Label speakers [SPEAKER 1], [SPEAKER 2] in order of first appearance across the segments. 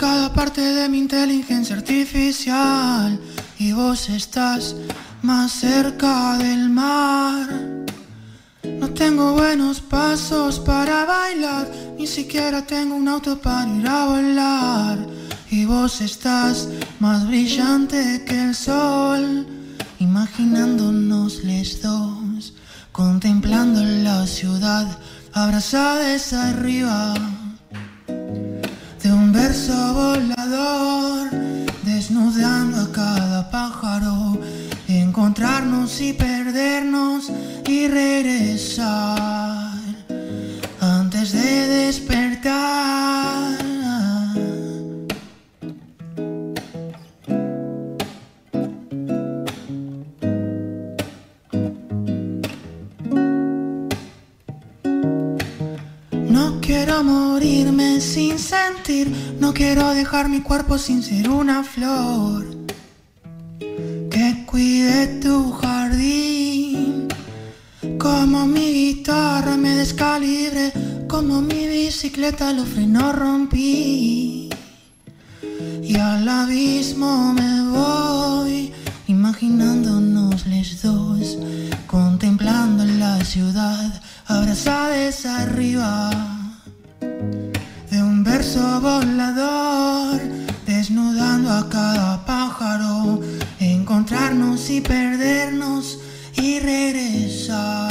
[SPEAKER 1] parte de mi inteligencia artificial y vos estás más cerca del mar. No tengo buenos pasos para bailar, ni siquiera tengo un auto para ir a volar. Y vos estás más brillante que el sol, imaginándonos los dos, contemplando la ciudad, abrazadas arriba y perdernos y regresar antes de despertar. No quiero morirme sin sentir, no quiero dejar mi cuerpo sin ser una flor. Como mi guitarra me descalibre, como mi bicicleta los frenos rompí. Y al abismo me voy, imaginándonos los dos, contemplando la ciudad, abrazadas arriba de un verso volador, desnudando a cada pájaro, encontrarnos y perdernos y regresar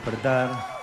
[SPEAKER 2] Antes de despertar,